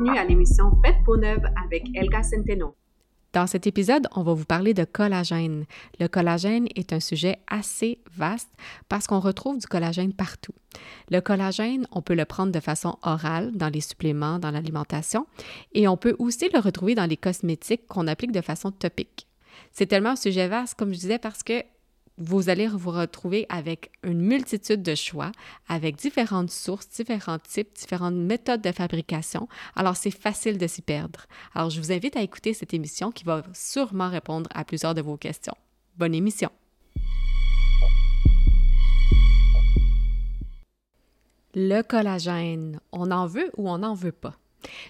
Bienvenue à l'émission Faites peau neuve avec Elga Centeno. Dans cet épisode, on va vous parler de collagène. Le collagène est un sujet assez vaste parce qu'on retrouve du collagène partout. Le collagène, on peut le prendre de façon orale dans les suppléments, dans l'alimentation, et on peut aussi le retrouver dans les cosmétiques qu'on applique de façon topique. C'est tellement un sujet vaste, comme je disais, parce que vous allez vous retrouver avec une multitude de choix, avec différentes sources, différents types, différentes méthodes de fabrication. Alors, c'est facile de s'y perdre. Alors, je vous invite à écouter cette émission qui va sûrement répondre à plusieurs de vos questions. Bonne émission! Le collagène, on en veut ou on n'en veut pas?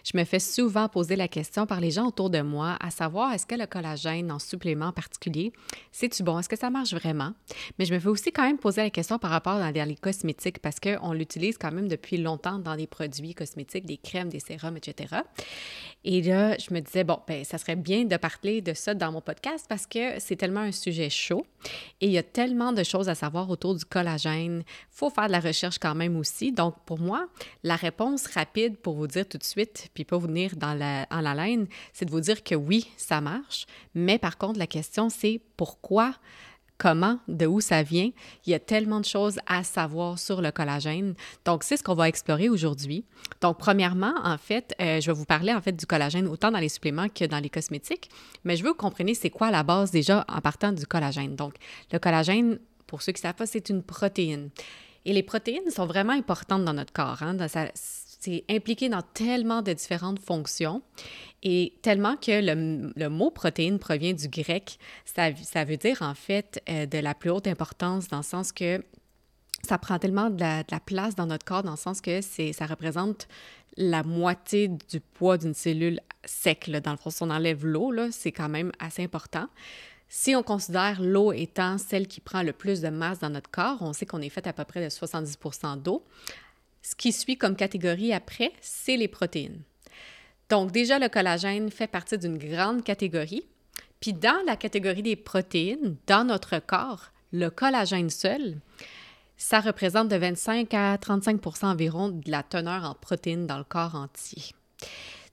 Je me fais souvent poser la question par les gens autour de moi, à savoir est-ce que le collagène en supplément particulier, c'est-tu bon? Est-ce que ça marche vraiment? Mais je me fais aussi quand même poser la question par rapport à les cosmétiques parce qu'on l'utilise quand même depuis longtemps dans des produits cosmétiques, des crèmes, des sérums, etc. Et là, je me disais, bon, ben, ça serait bien de parler de ça dans mon podcast parce que c'est tellement un sujet chaud et il y a tellement de choses à savoir autour du collagène. Il faut faire de la recherche quand même aussi. Donc, pour moi, la réponse rapide pour vous dire tout de suite, puis pas vous venir dans la, en la laine, c'est de vous dire que oui, ça marche. Mais par contre, la question, c'est pourquoi comment, de où ça vient? Il y a tellement de choses à savoir sur le collagène. Donc, c'est ce qu'on va explorer aujourd'hui. Donc, premièrement, en fait, euh, je vais vous parler en fait du collagène autant dans les suppléments que dans les cosmétiques, mais je veux que vous compreniez c'est quoi la base déjà en partant du collagène. Donc, le collagène, pour ceux qui ne savent pas, c'est une protéine. Et les protéines sont vraiment importantes dans notre corps. Hein? C'est impliqué dans tellement de différentes fonctions. Et tellement que le, mot protéine provient du grec, ça, veut dire en fait euh, de la plus haute importance dans le sens que ça prend tellement de la, place dans notre corps, dans le sens que c'est, ça représente la moitié du poids d'une cellule sec. Dans le fond, si on enlève l'eau, c'est quand même assez important. Si on considère l'eau étant celle qui prend le plus de masse dans notre corps, on sait qu'on est fait à peu près de 70% d'eau. Ce qui suit comme catégorie après, c'est les protéines. Donc déjà, le collagène fait partie d'une grande catégorie. Puis dans la catégorie des protéines, dans notre corps, le collagène seul, ça représente de 25 à 35% environ de la teneur en protéines dans le corps entier.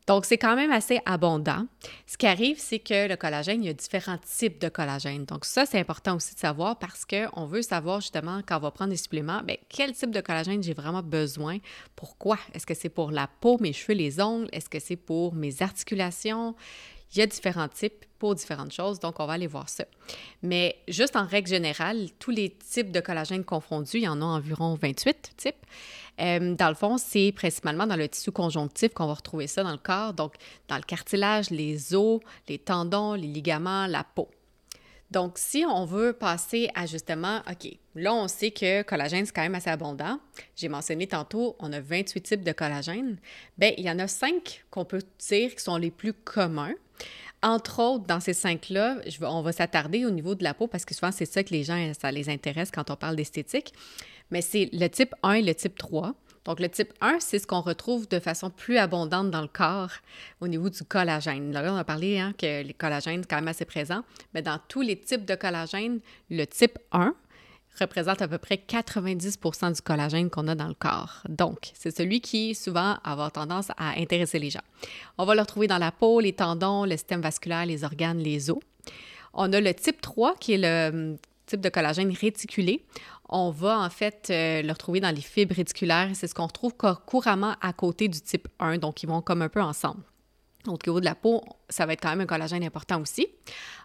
Donc, c'est quand même assez abondant. Ce qui arrive, c'est que le collagène, il y a différents types de collagène. Donc, ça, c'est important aussi de savoir parce qu'on veut savoir justement, quand on va prendre des suppléments, bien, quel type de collagène j'ai vraiment besoin? Pourquoi? Est-ce que c'est pour la peau, mes cheveux, les ongles? Est-ce que c'est pour mes articulations? Il y a différents types pour différentes choses, donc on va aller voir ça. Mais juste en règle générale, tous les types de collagène confondus, il y en a environ 28 types. Euh, dans le fond, c'est principalement dans le tissu conjonctif qu'on va retrouver ça dans le corps, donc dans le cartilage, les os, les tendons, les ligaments, la peau. Donc, si on veut passer à justement, OK, là, on sait que collagène, c'est quand même assez abondant. J'ai mentionné tantôt, on a 28 types de collagène. Bien, il y en a cinq qu'on peut dire qui sont les plus communs. Entre autres, dans ces cinq-là, on va s'attarder au niveau de la peau parce que souvent, c'est ça que les gens, ça les intéresse quand on parle d'esthétique. Mais c'est le type 1 et le type 3. Donc, le type 1, c'est ce qu'on retrouve de façon plus abondante dans le corps au niveau du collagène. Là, on a parlé hein, que les collagènes sont quand même assez présents, mais dans tous les types de collagène, le type 1 représente à peu près 90 du collagène qu'on a dans le corps. Donc, c'est celui qui souvent avoir tendance à intéresser les gens. On va le retrouver dans la peau, les tendons, le système vasculaire, les organes, les os. On a le type 3 qui est le hum, type de collagène réticulé. On va en fait euh, le retrouver dans les fibres réticulaires. C'est ce qu'on retrouve couramment à côté du type 1, donc ils vont comme un peu ensemble. Donc, au niveau de la peau, ça va être quand même un collagène important aussi.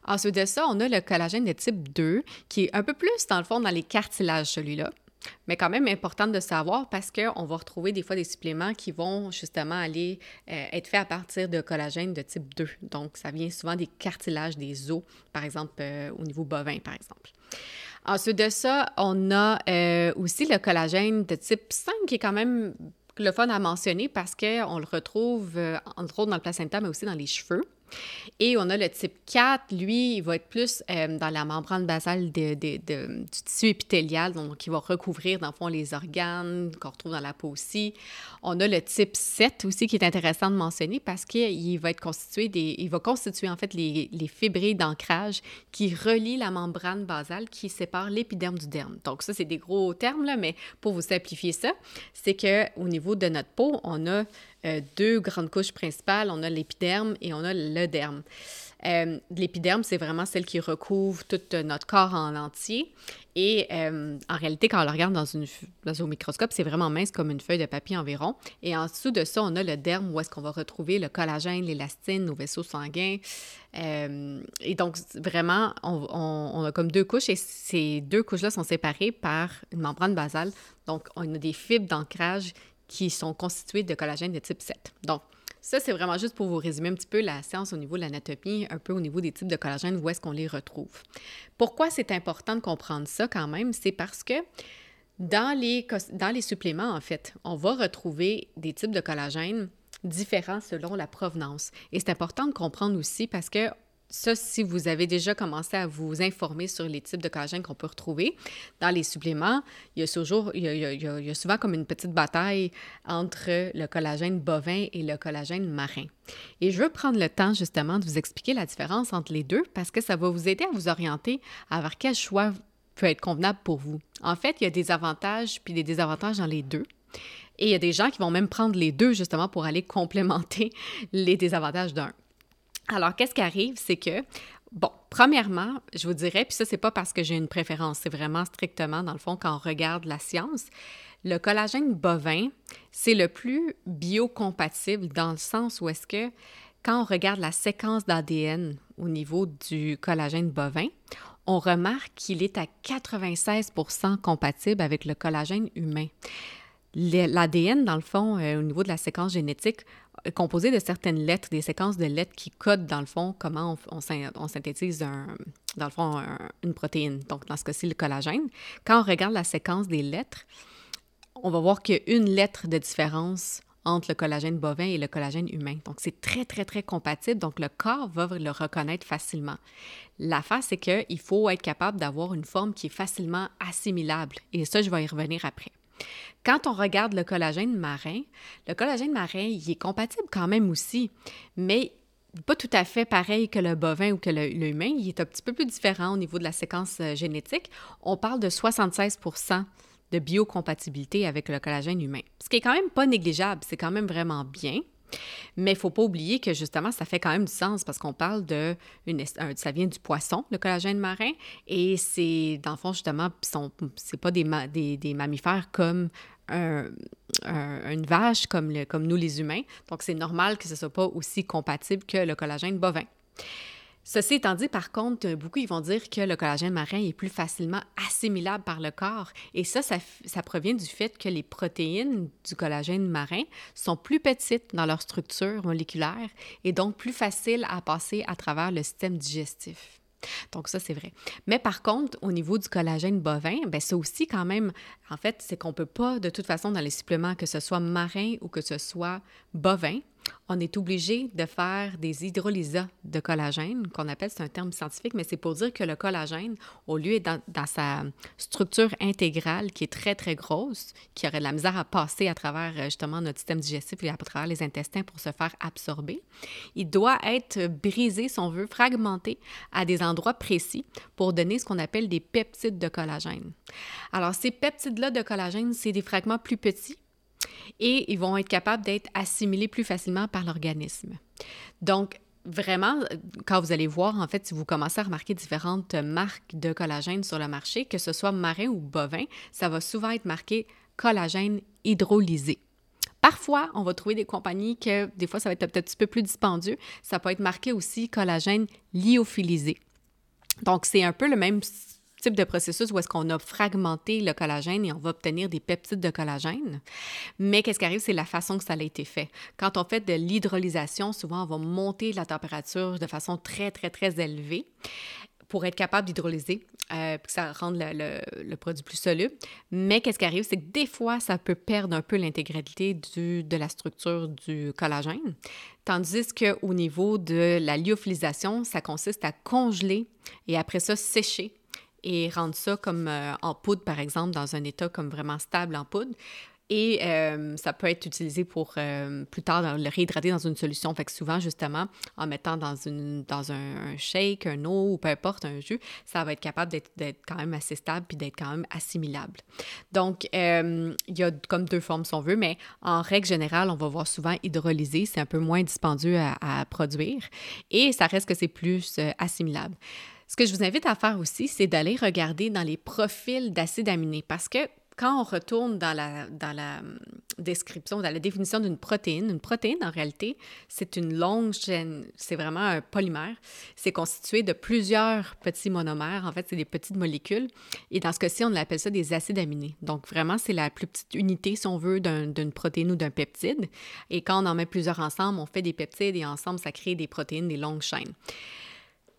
Ensuite de ça, on a le collagène de type 2, qui est un peu plus, dans le fond, dans les cartilages, celui-là. Mais quand même important de savoir parce qu'on va retrouver des fois des suppléments qui vont justement aller euh, être faits à partir de collagène de type 2. Donc, ça vient souvent des cartilages, des os, par exemple, euh, au niveau bovin, par exemple. Ensuite de ça, on a euh, aussi le collagène de type 5 qui est quand même le fun à mentionner parce qu'on le retrouve entre autres dans le placenta, mais aussi dans les cheveux. Et on a le type 4, lui, il va être plus euh, dans la membrane basale de, du tissu épithélial, donc il va recouvrir, dans le fond, les organes qu'on retrouve dans la peau aussi. On a le type 7 aussi qui est intéressant de mentionner parce qu'il va être constitué des, il va constituer en fait les, les fibrilles d'ancrage qui relient la membrane basale qui sépare l'épiderme du derme. Donc ça, c'est des gros termes, là, mais pour vous simplifier ça, c'est qu'au niveau de notre peau, on a euh, deux grandes couches principales. On a l'épiderme et on a le derme. Euh, l'épiderme, c'est vraiment celle qui recouvre tout notre corps en entier. Et euh, en réalité, quand on le regarde dans, une, dans un microscope, c'est vraiment mince comme une feuille de papier environ. Et en dessous de ça, on a le derme où est-ce qu'on va retrouver le collagène, l'élastine, nos vaisseaux sanguins. Euh, et donc, vraiment, on, a comme deux couches et ces deux couches-là sont séparées par une membrane basale. Donc, on a des fibres d'ancrage qui sont constituées de collagène de type 7. Donc, ça, c'est vraiment juste pour vous résumer un petit peu la science au niveau de l'anatomie, un peu au niveau des types de collagène, où est-ce qu'on les retrouve. Pourquoi c'est important de comprendre ça quand même? C'est parce que dans les, dans les suppléments, en fait, on va retrouver des types de collagène différents selon la provenance. Et c'est important de comprendre aussi parce que ça, si vous avez déjà commencé à vous informer sur les types de collagène qu'on peut retrouver dans les suppléments, il y, a toujours, souvent comme une petite bataille entre le collagène bovin et le collagène marin. Et je veux prendre le temps justement de vous expliquer la différence entre les deux parce que ça va vous aider à vous orienter vers quel choix peut être convenable pour vous. En fait, il y a des avantages puis des désavantages dans les deux. Et il y a des gens qui vont même prendre les deux justement pour aller complémenter les désavantages d'un. Alors, qu'est-ce qui arrive, c'est que, bon, premièrement, je vous dirais, puis ça, c'est pas parce que j'ai une préférence, c'est vraiment strictement, dans le fond, quand on regarde la science, le collagène bovin, c'est le plus biocompatible dans le sens où est-ce que quand on regarde la séquence d'ADN au niveau du collagène bovin, on remarque qu'il est à 96% compatible avec le collagène humain. L'ADN, dans le fond, euh, au niveau de la séquence génétique, est composé de certaines lettres, des séquences de lettres qui codent, dans le fond, comment on, synthétise, dans le fond, une protéine. Donc, dans ce cas-ci, le collagène. Quand on regarde la séquence des lettres, on va voir qu'il y a une lettre de différence entre le collagène bovin et le collagène humain. Donc, c'est très, très, très compatible. Donc, le corps va le reconnaître facilement. L'affaire, c'est qu'il faut être capable d'avoir une forme qui est facilement assimilable. Et ça, je vais y revenir après. Quand on regarde le collagène marin, le collagène marin, il est compatible quand même aussi, mais pas tout à fait pareil que le bovin ou que l'humain. Il est un petit peu plus différent au niveau de la séquence euh, génétique. On parle de 76% de biocompatibilité avec le collagène humain, ce qui est quand même pas négligeable, c'est quand même vraiment bien. Mais il ne faut pas oublier que justement, ça fait quand même du sens parce qu'on parle de. Ça vient du poisson, le collagène marin, et c'est, dans le fond, justement, c'est pas des, des, mammifères comme une vache, comme, comme nous les humains. Donc, c'est normal que ce ne soit pas aussi compatible que le collagène bovin. Ceci étant dit, par contre, beaucoup ils vont dire que le collagène marin est plus facilement assimilable par le corps. Et ça, ça, provient du fait que les protéines du collagène marin sont plus petites dans leur structure moléculaire et donc plus faciles à passer à travers le système digestif. Donc ça, c'est vrai. Mais par contre, au niveau du collagène bovin, ben ça aussi quand même, en fait, c'est qu'on peut pas, de toute façon, dans les suppléments, que ce soit marin ou que ce soit bovin, on est obligé de faire des hydrolysats de collagène, qu'on appelle, c'est un terme scientifique, mais c'est pour dire que le collagène, au lieu d'être dans, sa structure intégrale qui est très, très grosse, qui aurait de la misère à passer à travers euh, justement notre système digestif et à travers les intestins pour se faire absorber, il doit être brisé, si on veut, fragmenté à des endroits précis pour donner ce qu'on appelle des peptides de collagène. Alors, ces peptides-là de collagène, c'est des fragments plus petits et ils vont être capables d'être assimilés plus facilement par l'organisme. Donc, vraiment, quand vous allez voir, en fait, si vous commencez à remarquer différentes marques de collagène sur le marché, que ce soit marin ou bovin, ça va souvent être marqué collagène hydrolysé. Parfois, on va trouver des compagnies que des fois, ça va être peut-être un petit peu plus dispendieux. Ça peut être marqué aussi collagène lyophilisé. Donc, c'est un peu le même type de processus où est-ce qu'on a fragmenté le collagène et on va obtenir des peptides de collagène. Mais qu'est-ce qui arrive, c'est la façon que ça a été fait. Quand on fait de l'hydrolysation, souvent on va monter la température de façon très, très, très élevée pour être capable d'hydrolyser, euh, que ça rende le, produit plus soluble. Mais qu'est-ce qui arrive, c'est que des fois, ça peut perdre un peu l'intégralité de la structure du collagène. Tandis qu'au niveau de la lyophilisation, ça consiste à congeler et après ça sécher et rendre ça comme euh, en poudre, par exemple, dans un état comme vraiment stable en poudre. Et euh, ça peut être utilisé pour euh, plus tard le réhydrater dans une solution. Fait que souvent, justement, en mettant dans, une, dans un, shake, un eau ou peu importe, un jus, ça va être capable d'être quand même assez stable puis d'être quand même assimilable. Donc, il y a comme deux formes si on veut, mais en règle générale, on va voir souvent hydrolysé. C'est un peu moins dispendieux à, à, produire et ça reste que c'est plus assimilable. Ce que je vous invite à faire aussi, c'est d'aller regarder dans les profils d'acides aminés parce que quand on retourne dans la, dans la hum, description, dans la définition d'une protéine, une protéine, en réalité, c'est une longue chaîne, c'est vraiment un polymère. C'est constitué de plusieurs petits monomères. En fait, c'est des petites molécules. Et dans ce cas-ci, on appelle ça des acides aminés. Donc, vraiment, c'est la plus petite unité, si on veut, d'une protéine ou d'un peptide. Et quand on en met plusieurs ensemble, on fait des peptides et ensemble, ça crée des protéines, des longues chaînes.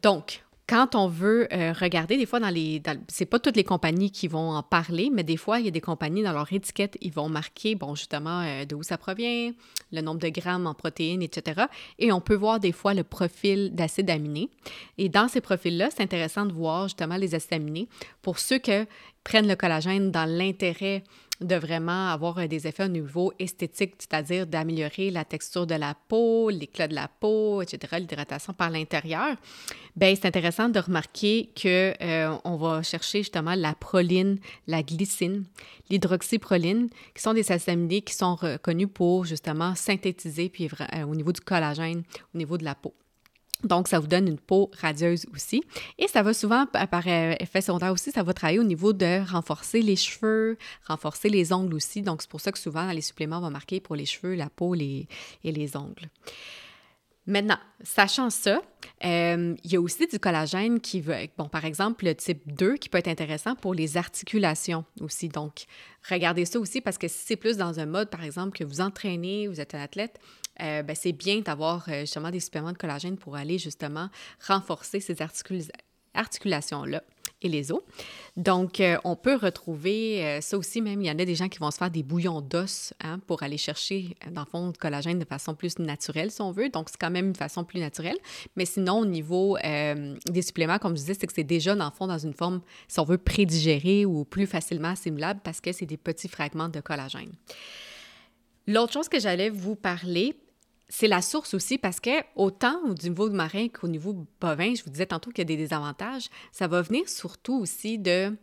Donc, quand on veut euh, regarder, des fois, dans les. c'est pas toutes les compagnies qui vont en parler, mais des fois, il y a des compagnies dans leur étiquette, ils vont marquer, bon, justement, euh, d'où ça provient, le nombre de grammes en protéines, etc. Et on peut voir des fois le profil d'acides aminés. Et dans ces profils-là, c'est intéressant de voir justement les acides aminés pour ceux qui prennent le collagène dans l'intérêt de vraiment avoir euh, des effets au niveau esthétique, c'est-à-dire d'améliorer la texture de la peau, l'éclat de la peau, etc., l'hydratation par l'intérieur, bien, c'est intéressant de remarquer que euh, on va chercher justement la proline, la glycine, l'hydroxyproline, qui sont des acides qui sont reconnus pour justement synthétiser puis euh, au niveau du collagène, au niveau de la peau. Donc, ça vous donne une peau radieuse aussi. Et ça va souvent, par euh, effet secondaire aussi, ça va travailler au niveau de renforcer les cheveux, renforcer les ongles aussi. Donc, c'est pour ça que souvent, les suppléments vont marquer pour les cheveux, la peau et les ongles. Maintenant, sachant ça, euh, il y a aussi du collagène qui veut, bon, par exemple, le type 2 qui peut être intéressant pour les articulations aussi. Donc, regardez ça aussi parce que si c'est plus dans un mode, par exemple, que vous entraînez, vous êtes un athlète, euh, ben, c'est bien d'avoir euh, justement des suppléments de collagène pour aller justement renforcer ces articulations-là et les os. Donc, euh, on peut retrouver ça aussi, même, il y en a des gens qui vont se faire des bouillons d'os hein, pour aller chercher, dans le fond, du collagène de façon plus naturelle, si on veut. Donc, c'est quand même une façon plus naturelle. Mais sinon, au niveau des suppléments, comme je disais, c'est que c'est déjà, dans le fond, dans une forme, si on veut, prédigérée ou plus facilement assimilable parce que c'est des petits fragments de collagène. L'autre chose que j'allais vous parler, c'est la source aussi parce que autant au niveau de marin qu'au niveau bovin, je vous disais tantôt qu'il y a des désavantages, ça va venir surtout aussi de,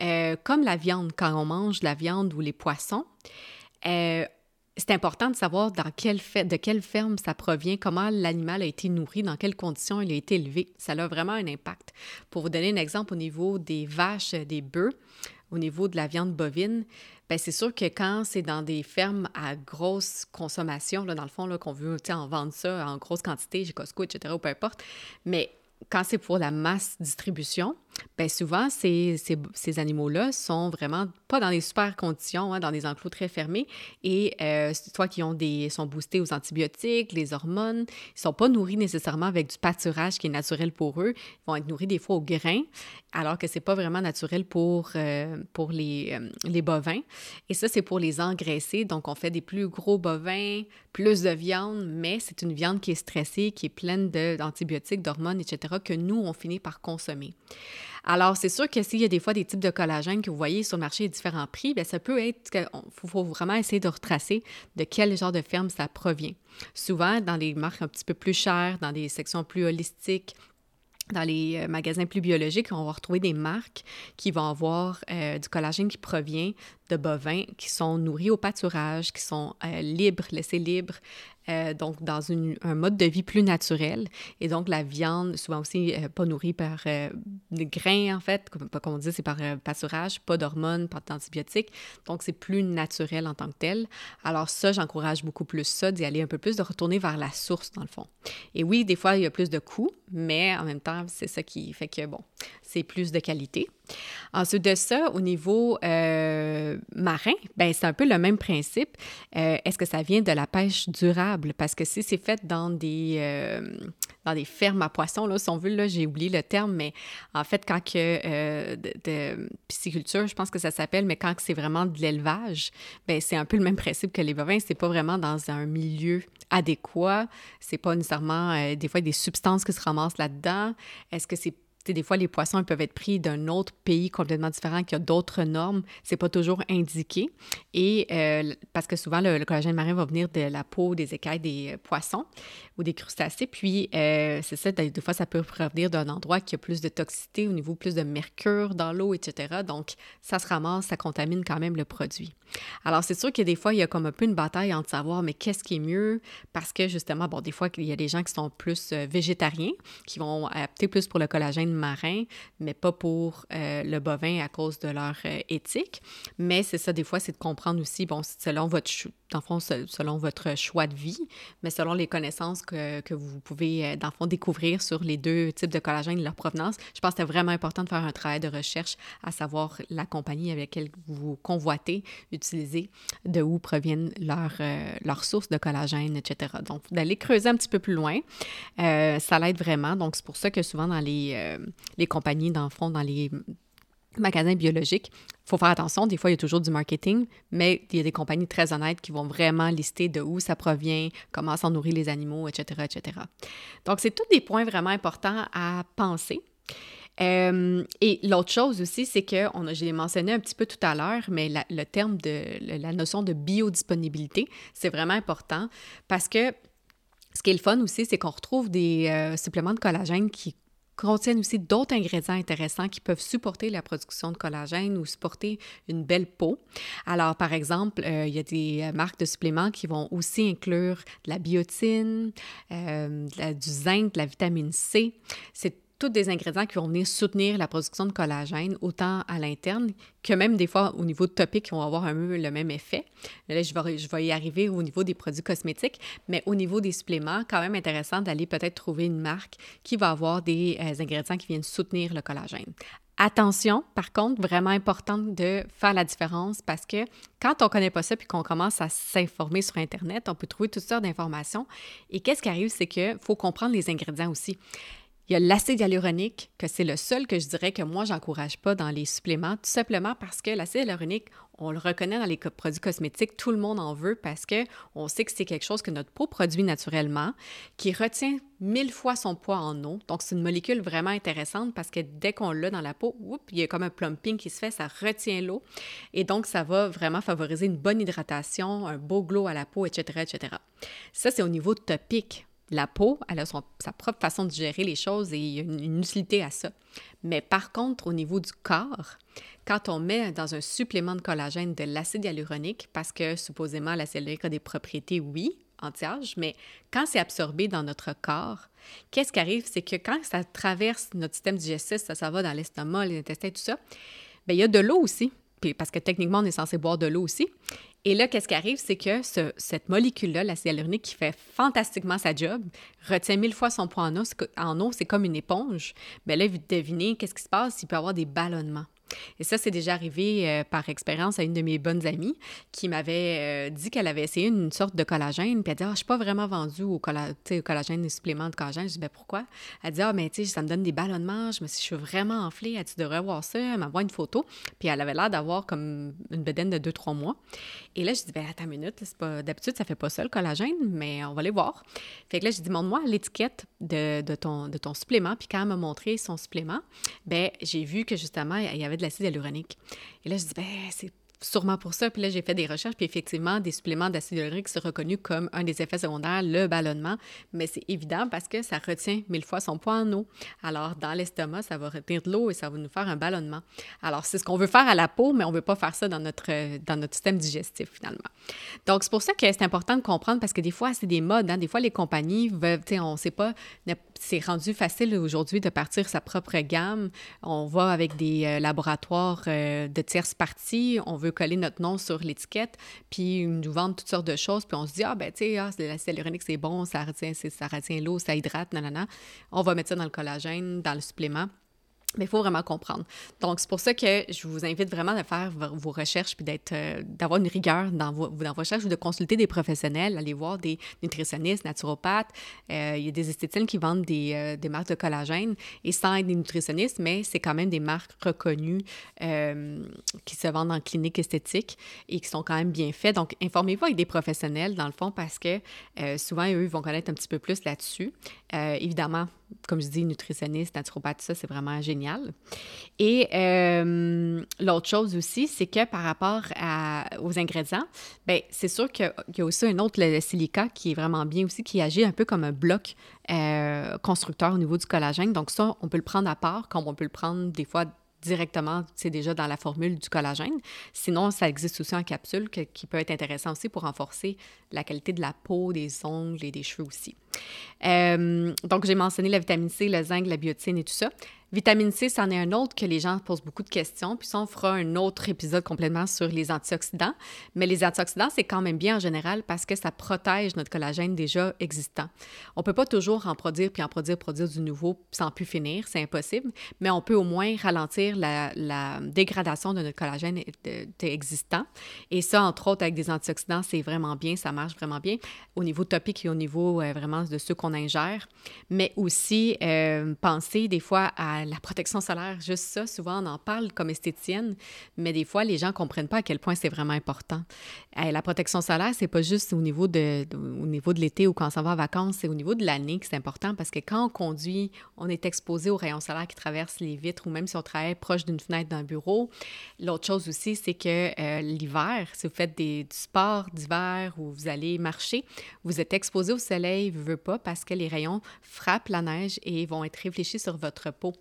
euh, comme la viande, quand on mange la viande ou les poissons, euh, c'est important de savoir de quelle ferme ça provient, comment l'animal a été nourri, dans quelles conditions il a été élevé. Ça a vraiment un impact. Pour vous donner un exemple au niveau des vaches, des bœufs, au niveau de la viande bovine, ben c'est sûr que quand c'est dans des fermes à grosse consommation, là, dans le fond, qu'on veut en vendre ça en grosse quantité, chez Costco, etc., ou peu importe, mais quand c'est pour la masse distribution, bien souvent, ces, ces, animaux-là sont vraiment pas dans des super conditions, hein, dans des enclos très fermés, et euh, soit qu'ils ont des, sont boostés aux antibiotiques, les hormones, ils sont pas nourris nécessairement avec du pâturage qui est naturel pour eux, ils vont être nourris des fois au grain, alors que c'est pas vraiment naturel pour, euh, pour les, euh, les bovins. Et ça, c'est pour les engraisser, donc on fait des plus gros bovins, plus de viande, mais c'est une viande qui est stressée, qui est pleine d'antibiotiques, d'hormones, etc., que nous, on finit par consommer. Alors, c'est sûr que s'il y a des fois des types de collagène que vous voyez sur le marché à différents prix, bien, ça peut être qu'il faut, vraiment essayer de retracer de quel genre de ferme ça provient. Souvent, dans les marques un petit peu plus chères, dans des sections plus holistiques, dans les euh, magasins plus biologiques, on va retrouver des marques qui vont avoir euh, du collagène qui provient de bovins qui sont nourris au pâturage, qui sont euh, libres, laissés libres, euh, donc dans un mode de vie plus naturel. Et donc, la viande, souvent aussi euh, pas nourrie par des grains, en fait, comme, on dit, c'est par pâturage, pas d'hormones, pas d'antibiotiques. Donc, c'est plus naturel en tant que tel. Alors ça, j'encourage beaucoup plus ça, d'y aller un peu plus, de retourner vers la source, dans le fond. Et oui, des fois, il y a plus de coûts, mais en même temps, c'est ça qui fait que, bon, c'est plus de qualité. Ensuite de ça, au niveau euh, marin, ben c'est un peu le même principe. Euh, est-ce que ça vient de la pêche durable? Parce que si c'est fait dans des, euh, dans des fermes à poissons, là, si on veut, là, j'ai oublié le terme, mais en fait, quand que de, pisciculture, je pense que ça s'appelle, mais quand c'est vraiment de l'élevage, ben c'est un peu le même principe que les bovins. C'est pas vraiment dans un milieu adéquat. C'est pas nécessairement des fois des substances qui se ramassent là-dedans. Est-ce que c'est des fois, les poissons ils peuvent être pris d'un autre pays complètement différent qui a d'autres normes. C'est pas toujours indiqué. Et euh, parce que souvent, le, collagène marin va venir de la peau, des écailles des euh, poissons ou des crustacés. Puis, euh, c'est ça, des, fois, ça peut provenir d'un endroit qui a plus de toxicité, au niveau plus de mercure dans l'eau, etc. Donc, ça se ramasse, ça contamine quand même le produit. Alors, c'est sûr que des fois, il y a comme un peu une bataille entre savoir, mais qu'est-ce qui est mieux? Parce que, justement, bon, des fois, il y a des gens qui sont plus végétariens, qui vont opter plus pour le collagène marin, mais pas pour euh, le bovin à cause de leur euh, éthique. Mais c'est ça, des fois, c'est de comprendre aussi, bon, selon votre, dans fond, selon votre choix de vie, mais selon les connaissances que, que vous pouvez, euh, dans le fond, découvrir sur les deux types de collagène et leur provenance, je pense que c'est vraiment important de faire un travail de recherche à savoir la compagnie avec laquelle vous convoitez utiliser, de où proviennent leurs, leurs sources de collagène, etc. Donc, d'aller creuser un petit peu plus loin, ça l'aide vraiment. Donc, c'est pour ça que souvent dans les, les compagnies, dans le fond, dans les magasins biologiques. Il faut faire attention, des fois, il y a toujours du marketing, mais il y a des compagnies très honnêtes qui vont vraiment lister de où ça provient, comment s'en nourrir les animaux, etc., etc. Donc, c'est tous des points vraiment importants à penser. Euh, et l'autre chose aussi, c'est que, on mentionné un petit peu tout à l'heure, mais le terme de la notion de biodisponibilité, c'est vraiment important parce que ce qui est le fun aussi, c'est qu'on retrouve des euh, suppléments de collagène qui contiennent aussi d'autres ingrédients intéressants qui peuvent supporter la production de collagène ou supporter une belle peau. Alors, par exemple, euh, il y a des marques de suppléments qui vont aussi inclure de la biotine, euh, du zinc, de la vitamine C. C'est tous des ingrédients qui vont venir soutenir la production de collagène, autant à l'interne que même des fois au niveau topique, qui vont avoir un peu le même effet. Là, je vais, y arriver au niveau des produits cosmétiques, mais au niveau des suppléments, quand même intéressant d'aller peut-être trouver une marque qui va avoir des euh, ingrédients qui viennent soutenir le collagène. Attention, par contre, vraiment important de faire la différence parce que quand on ne connaît pas ça puis qu'on commence à s'informer sur Internet, on peut trouver toutes sortes d'informations. Et qu'est-ce qui arrive, c'est qu'il faut comprendre les ingrédients aussi. Il y a l'acide hyaluronique, que c'est le seul que je dirais que moi, j'encourage pas dans les suppléments, tout simplement parce que l'acide hyaluronique, on le reconnaît dans les produits cosmétiques, tout le monde en veut parce que on sait que c'est quelque chose que notre peau produit naturellement, qui retient mille fois son poids en eau. Donc, c'est une molécule vraiment intéressante parce que dès qu'on l'a dans la peau, il y a comme un plumping qui se fait, ça retient l'eau. Et donc, ça va vraiment favoriser une bonne hydratation, un beau glow à la peau, etc., etc. Ça, c'est au niveau topique la peau, elle a sa propre façon de gérer les choses et il y a une, utilité à ça. Mais par contre, au niveau du corps, quand on met dans un supplément de collagène de l'acide hyaluronique, parce que supposément l'acide hyaluronique a des propriétés, oui, anti-âge, mais quand c'est absorbé dans notre corps, qu'est-ce qui arrive? C'est que quand ça traverse notre système digestif, ça, ça va dans l'estomac, les intestins, tout ça, bien, il y a de l'eau aussi, parce que techniquement, on est censé boire de l'eau aussi. Et là, qu'est-ce qui arrive, c'est que cette molécule-là, l'acide hyaluronique, qui fait fantastiquement sa job, retient mille fois son poids en eau. C'est comme une éponge. Bien là, devinez, qu'est-ce qui se passe? Il peut avoir des ballonnements. Et ça, c'est déjà arrivé euh, par expérience à une de mes bonnes amies qui m'avait euh, dit qu'elle avait essayé une sorte de collagène. Puis elle dit Ah, je suis pas vraiment vendue au, collagène, des suppléments de collagène. Je dis Ben pourquoi? Elle dit sais, ça me donne des ballonnements. Je me suis je suis vraiment enflée. Elle dit Tu devrais voir ça. M'envoie une photo. Puis elle avait l'air d'avoir comme une bedaine de 2-3 mois. Et là, je dis Ben attends une minute. Pas... D'habitude, ça fait pas ça le collagène, mais on va aller voir. Fait que là, je dis Montre-moi l'étiquette de, de, ton, de ton supplément. Puis quand elle m'a montré son supplément, ben j'ai vu que justement, il y avait l'acide hyaluronique. Et là, je dis, ben, c'est sûrement pour ça. Puis là, j'ai fait des recherches, puis effectivement, des suppléments d'acide hyaluronique sont reconnus comme un des effets secondaires, le ballonnement. Mais c'est évident parce que ça retient mille fois son poids en eau. Alors, dans l'estomac, ça va retenir de l'eau et ça va nous faire un ballonnement. Alors, c'est ce qu'on veut faire à la peau, mais on ne veut pas faire ça dans notre, dans notre système digestif, finalement. Donc, c'est pour ça que c'est important de comprendre parce que des fois, c'est des modes. Hein? Des fois, les compagnies veulent, tu sais, on ne sait pas, c'est rendu facile aujourd'hui de partir sa propre gamme. On va avec des euh, laboratoires euh, de tierces parties. On veut coller notre nom sur l'étiquette, puis nous vendre toutes sortes de choses, puis on se dit, ah, ben, tu sais, ah, l'acide hyaluronique, c'est bon, ça retient, ça retient l'eau, ça hydrate, nanana. On va mettre ça dans le collagène, dans le supplément. Mais il faut vraiment comprendre. Donc, c'est pour ça que je vous invite vraiment à faire vos recherches puis d'être, euh, d'avoir une rigueur dans vos, dans vos recherches ou de consulter des professionnels, aller voir des nutritionnistes, naturopathes. Euh, il y a des esthéticiens qui vendent des, euh, des, marques de collagène et sans être des nutritionnistes, mais c'est quand même des marques reconnues qui se vendent en clinique esthétique et qui sont quand même bien faites. Donc, informez-vous avec des professionnels, dans le fond, parce que souvent, eux, vont connaître un petit peu plus là-dessus. évidemment, comme je dis, nutritionniste, naturopathe, ça, c'est vraiment génial. Et euh, l'autre chose aussi, c'est que par rapport aux ingrédients, bien, c'est sûr qu'il y a aussi un autre, le, silica, qui est vraiment bien aussi, qui agit un peu comme un bloc euh, constructeur au niveau du collagène. Donc ça, on peut le prendre à part, comme on peut le prendre des fois directement, c'est déjà dans la formule du collagène. Sinon, ça existe aussi en capsule qui peut être intéressant aussi pour renforcer la qualité de la peau, des ongles et des cheveux aussi. Euh, donc, j'ai mentionné la vitamine C, le zinc, la biotine et tout ça. Vitamine C, c'en est un autre que les gens posent beaucoup de questions. Puis ça, on fera un autre épisode complètement sur les antioxydants. Mais les antioxydants, c'est quand même bien en général parce que ça protège notre collagène déjà existant. On ne peut pas toujours en produire puis en produire, produire du nouveau sans plus finir, c'est impossible. Mais on peut au moins ralentir la, dégradation de notre collagène existant. Et ça, entre autres, avec des antioxydants, c'est vraiment bien, ça marche vraiment bien au niveau topique et au niveau euh, vraiment de ceux qu'on ingère. Mais aussi, euh, penser des fois à la protection solaire, juste ça, souvent on en parle comme esthétienne, mais des fois les gens ne comprennent pas à quel point c'est vraiment important. la protection solaire, c'est pas juste au niveau de, au niveau de l'été ou quand on s'en va en vacances, c'est au niveau de l'année que c'est important parce que quand on conduit, on est exposé aux rayons solaires qui traversent les vitres ou même si on travaille proche d'une fenêtre d'un bureau. L'autre chose aussi, c'est que euh, l'hiver, si vous faites du sport d'hiver ou vous allez marcher, vous êtes exposé au soleil, pas, parce que les rayons frappent la neige et vont être réfléchis sur votre peau.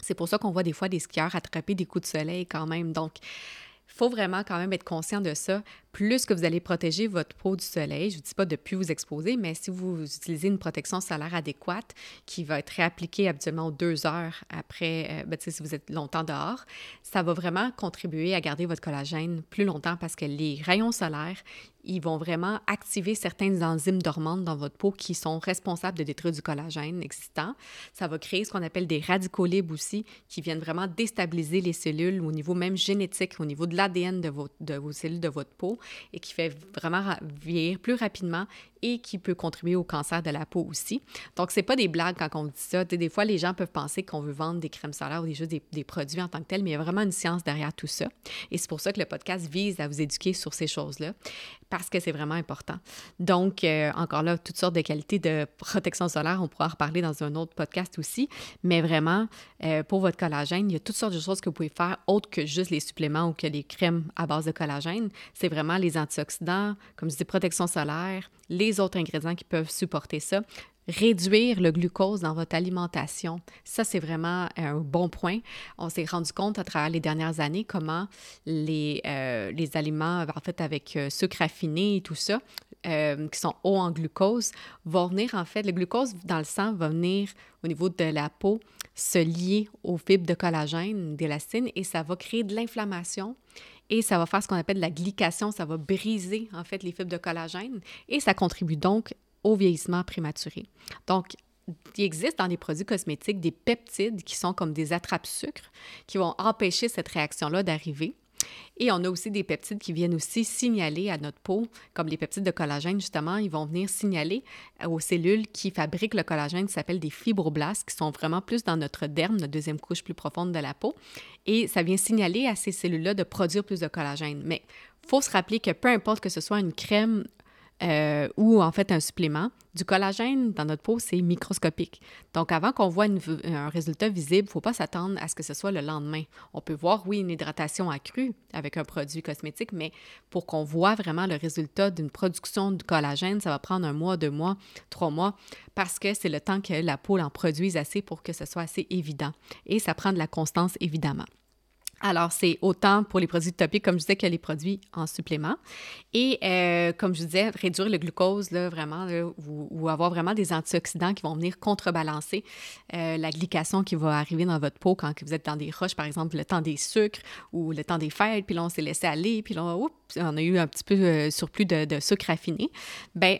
C'est pour ça qu'on voit des fois des skieurs attraper des coups de soleil quand même. Donc, il faut vraiment quand même être conscient de ça plus que vous allez protéger votre peau du soleil, je ne dis pas de plus vous exposer, mais si vous utilisez une protection solaire adéquate qui va être réappliquée habituellement deux heures après, euh, ben, si vous êtes longtemps dehors, ça va vraiment contribuer à garder votre collagène plus longtemps parce que les rayons solaires, ils vont vraiment activer certaines enzymes dormantes dans votre peau qui sont responsables de détruire du collagène existant. Ça va créer ce qu'on appelle des radicaux libres aussi, qui viennent vraiment déstabiliser les cellules au niveau même génétique, au niveau de l'ADN de, de vos cellules de votre peau et qui fait vraiment vieillir plus rapidement et qui peut contribuer au cancer de la peau aussi. Donc, c'est pas des blagues quand on dit ça. des fois, les gens peuvent penser qu'on veut vendre des crèmes solaires ou des, des, des, produits en tant que tels, mais il y a vraiment une science derrière tout ça. Et c'est pour ça que le podcast vise à vous éduquer sur ces choses-là, parce que c'est vraiment important. Donc, euh, encore là, toutes sortes de qualités de protection solaire, on pourra en reparler dans un autre podcast aussi, mais vraiment, euh, pour votre collagène, il y a toutes sortes de choses que vous pouvez faire autres que juste les suppléments ou que les crèmes à base de collagène. C'est vraiment les antioxydants, comme je dis, protection solaire, les autres ingrédients qui peuvent supporter ça. Réduire le glucose dans votre alimentation, ça c'est vraiment un bon point. On s'est rendu compte à travers les dernières années comment les, euh, les aliments, en fait avec euh, sucre raffiné et tout ça, euh, qui sont hauts en glucose, vont venir en fait, le glucose dans le sang va venir au niveau de la peau se lier aux fibres de collagène, d'élastine, et ça va créer de l'inflammation et ça va faire ce qu'on appelle la glycation, ça va briser en fait les fibres de collagène et ça contribue donc au vieillissement prématuré. Donc, il existe dans les produits cosmétiques des peptides qui sont comme des attrape-sucres qui vont empêcher cette réaction-là d'arriver. Et on a aussi des peptides qui viennent aussi signaler à notre peau, comme les peptides de collagène, justement, ils vont venir signaler aux cellules qui fabriquent le collagène, qui s'appellent des fibroblastes, qui sont vraiment plus dans notre derme, notre deuxième couche plus profonde de la peau. Et ça vient signaler à ces cellules-là de produire plus de collagène. Mais il faut se rappeler que peu importe que ce soit une crème euh, ou en fait un supplément. Du collagène dans notre peau, c'est microscopique. Donc, avant qu'on voit un résultat visible, il ne faut pas s'attendre à ce que ce soit le lendemain. On peut voir, oui, une hydratation accrue avec un produit cosmétique, mais pour qu'on voit vraiment le résultat d'une production de collagène, ça va prendre un mois, deux mois, trois mois, parce que c'est le temps que la peau en produise assez pour que ce soit assez évident. Et ça prend de la constance, évidemment. Alors, c'est autant pour les produits topiques, comme je disais, que les produits en supplément. Et euh, comme je disais, réduire le glucose, là, vraiment, ou, avoir vraiment des antioxydants qui vont venir contrebalancer euh, la glycation qui va arriver dans votre peau quand vous êtes dans des roches, par exemple, le temps des sucres ou le temps des fêtes, puis là, on s'est laissé aller, puis là, on a eu un petit peu euh, surplus de, sucre raffiné. Bien,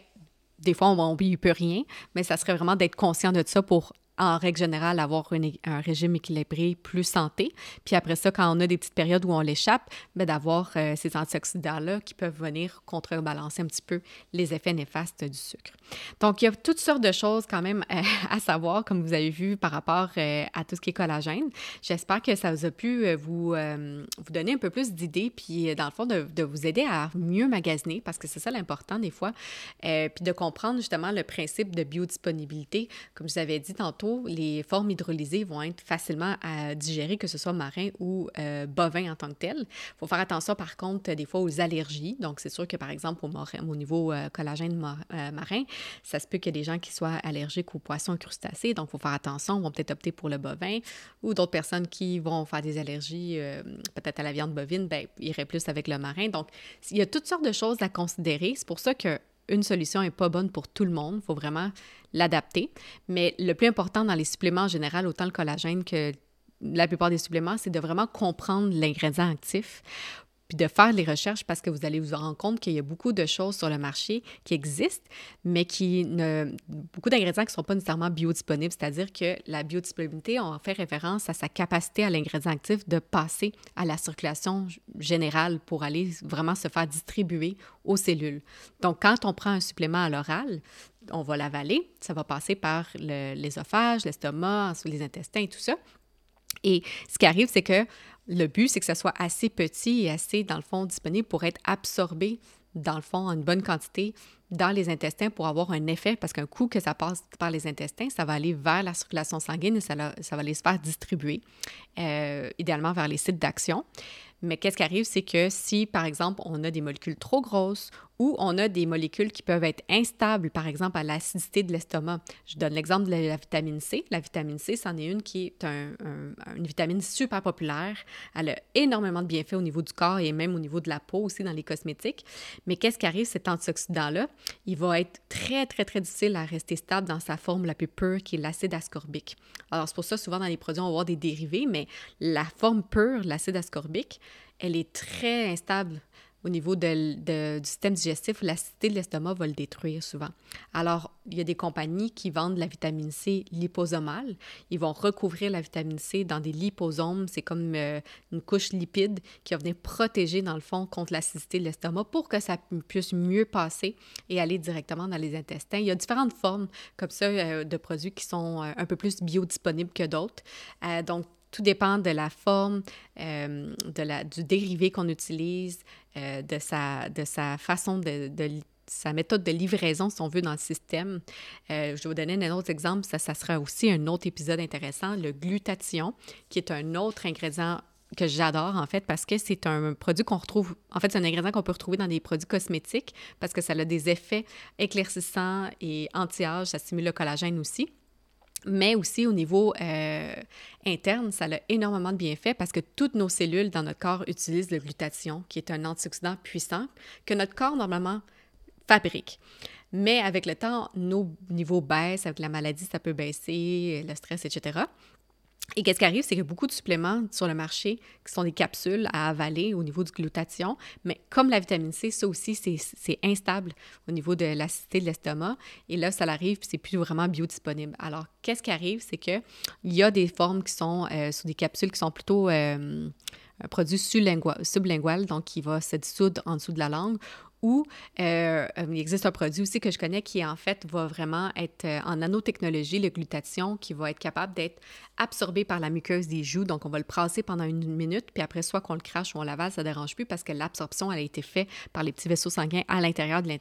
des fois, on ne peut rien, mais ça serait vraiment d'être conscient de ça pour en règle générale, avoir un régime équilibré plus santé. Puis après ça, quand on a des petites périodes où on l'échappe, ben d'avoir euh, ces antioxydants-là qui peuvent venir contrebalancer un petit peu les effets néfastes du sucre. Donc, il y a toutes sortes de choses quand même euh, à savoir, comme vous avez vu, par rapport euh, à tout ce qui est collagène. J'espère que ça vous a pu vous, vous donner un peu plus d'idées, puis dans le fond, de, de, vous aider à mieux magasiner, parce que c'est ça l'important des fois, puis de comprendre justement le principe de biodisponibilité. Comme je vous avais dit tantôt, les formes hydrolysées vont être facilement à digérer, que ce soit marin ou euh, bovin en tant que tel. Il faut faire attention, par contre, des fois aux allergies. Donc, c'est sûr que, par exemple, au, au niveau euh, collagène marin, ça se peut qu'il y ait des gens qui soient allergiques aux poissons crustacés. Donc, il faut faire attention. On va peut-être opter pour le bovin ou d'autres personnes qui vont faire des allergies peut-être à la viande bovine, ben, iraient plus avec le marin. Donc, il y a toutes sortes de choses à considérer. C'est pour ça que une solution n'est pas bonne pour tout le monde. Il faut vraiment l'adapter. Mais le plus important dans les suppléments en général, autant le collagène que la plupart des suppléments, c'est de vraiment comprendre l'ingrédient actif de faire les recherches parce que vous allez vous rendre compte qu'il y a beaucoup de choses sur le marché qui existent, mais qui ne. beaucoup d'ingrédients qui ne sont pas nécessairement biodisponibles, c'est-à-dire que la biodisponibilité, on fait référence à sa capacité à l'ingrédient actif de passer à la circulation générale pour aller vraiment se faire distribuer aux cellules. Donc, quand on prend un supplément à l'oral, on va l'avaler, ça va passer par l'ésophage, l'estomac, les intestins et tout ça. Et ce qui arrive, c'est que le but, c'est que ça soit assez petit et assez, dans le fond, disponible pour être absorbé, dans le fond, en une bonne quantité dans les intestins pour avoir un effet, parce qu'un coup que ça passe par les intestins, ça va aller vers la circulation sanguine et ça, ça va aller se faire distribuer, euh, idéalement vers les sites d'action. Mais qu'est-ce qui arrive, c'est que si, par exemple, on a des molécules trop grosses ou on a des molécules qui peuvent être instables, par exemple, à l'acidité de l'estomac. Je donne l'exemple de la, vitamine C. La vitamine C, c'en est une qui est une vitamine super populaire. Elle a énormément de bienfaits au niveau du corps et même au niveau de la peau aussi dans les cosmétiques. Mais qu'est-ce qui arrive, cet antioxydant-là? Il va être très, très, très difficile à rester stable dans sa forme la plus pure, qui est l'acide ascorbique. Alors, c'est pour ça, souvent, dans les produits, on va avoir des dérivés, mais la forme pure, l'acide ascorbique, elle est très instable au niveau du système digestif, l'acidité de l'estomac va le détruire souvent. Alors, il y a des compagnies qui vendent la vitamine C liposomale. Ils vont recouvrir la vitamine C dans des liposomes. C'est comme euh, une couche lipide qui va venir protéger, dans le fond, contre l'acidité de l'estomac pour que ça puisse mieux passer et aller directement dans les intestins. Il y a différentes formes comme ça euh, de produits qui sont euh, un peu plus biodisponibles que d'autres. donc, tout dépend de la forme, euh, de la, du dérivé qu'on utilise, euh, de, sa, de sa façon de, de, sa méthode de livraison, si on veut, dans le système. Euh, je vais vous donner un autre exemple, ça, ça sera aussi un autre épisode intéressant, le glutathion, qui est un autre ingrédient que j'adore en fait parce que c'est un produit qu'on retrouve, en fait c'est un ingrédient qu'on peut retrouver dans des produits cosmétiques parce que ça a des effets éclaircissants et anti-âge, ça stimule le collagène aussi. Mais aussi au niveau euh, interne, ça a énormément de bienfaits parce que toutes nos cellules dans notre corps utilisent le glutathion, qui est un antioxydant puissant que notre corps normalement fabrique. Mais avec le temps, nos niveaux baissent, avec la maladie, ça peut baisser, le stress, etc. Et qu'est-ce qui arrive, c'est qu'il y a beaucoup de suppléments sur le marché qui sont des capsules à avaler au niveau du glutathion, mais comme la vitamine C, ça aussi, c'est instable au niveau de l'acidité de l'estomac. Et là, ça arrive, puis c'est plus vraiment biodisponible. Alors, qu'est-ce qui arrive, c'est qu'il y a des formes qui sont euh, sous des capsules qui sont plutôt euh, un produit sublingual, donc qui va se dissoudre en dessous de la langue, ou euh, il existe un produit aussi que je connais qui, en fait, va vraiment être euh, en nanotechnologie, le glutathion, qui va être capable d'être absorbé par la muqueuse des joues. Donc, on va le brasser pendant une minute, puis après, soit qu'on le crache ou on l'avale, ça ne dérange plus parce que l'absorption, elle a été faite par les petits vaisseaux sanguins à l'intérieur de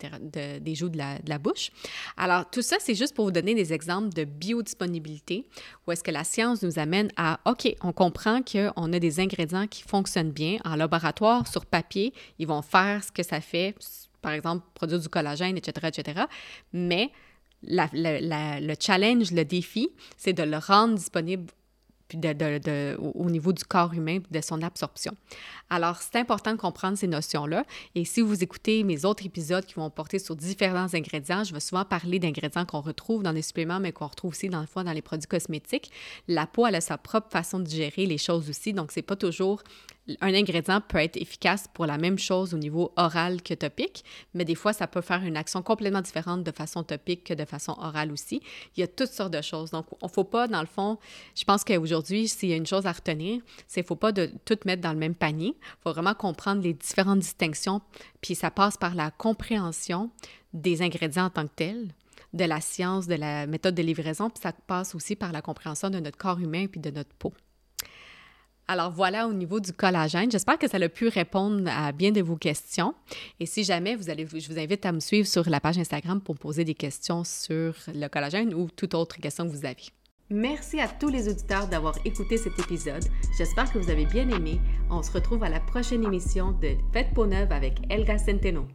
des joues de la, de la, bouche. Alors, tout ça, c'est juste pour vous donner des exemples de biodisponibilité, où est-ce que la science nous amène à, OK, on comprend qu'on a des ingrédients qui fonctionnent bien. En laboratoire, sur papier, ils vont faire ce que ça fait par exemple, produire du collagène, etc., etc. Mais le challenge, le défi, c'est de le rendre disponible au niveau du corps humain, de son absorption. Alors, c'est important de comprendre ces notions-là. Et si vous écoutez mes autres épisodes qui vont porter sur différents ingrédients, je vais souvent parler d'ingrédients qu'on retrouve dans les suppléments, mais qu'on retrouve aussi dans le dans les produits cosmétiques. La peau, elle a sa propre façon de gérer les choses aussi, donc c'est pas toujours un ingrédient peut être efficace pour la même chose au niveau oral que topique, mais des fois, ça peut faire une action complètement différente de façon topique que de façon orale aussi. Il y a toutes sortes de choses. Donc, on ne faut pas, dans le fond, je pense qu'aujourd'hui, s'il y a une chose à retenir, c'est qu'il ne faut pas tout mettre dans le même panier. Il faut vraiment comprendre les différentes distinctions, puis ça passe par la compréhension des ingrédients en tant que tels, de la science, de la méthode de livraison, puis ça passe aussi par la compréhension de notre corps humain puis de notre peau. Alors voilà au niveau du collagène. J'espère que ça a pu répondre à bien de vos questions. Et si jamais vous allez, je vous invite à me suivre sur la page Instagram pour poser des questions sur le collagène ou toute autre question que vous avez. Merci à tous les auditeurs d'avoir écouté cet épisode. J'espère que vous avez bien aimé. On se retrouve à la prochaine émission de Fête Peau Neuve avec Elga Centeno.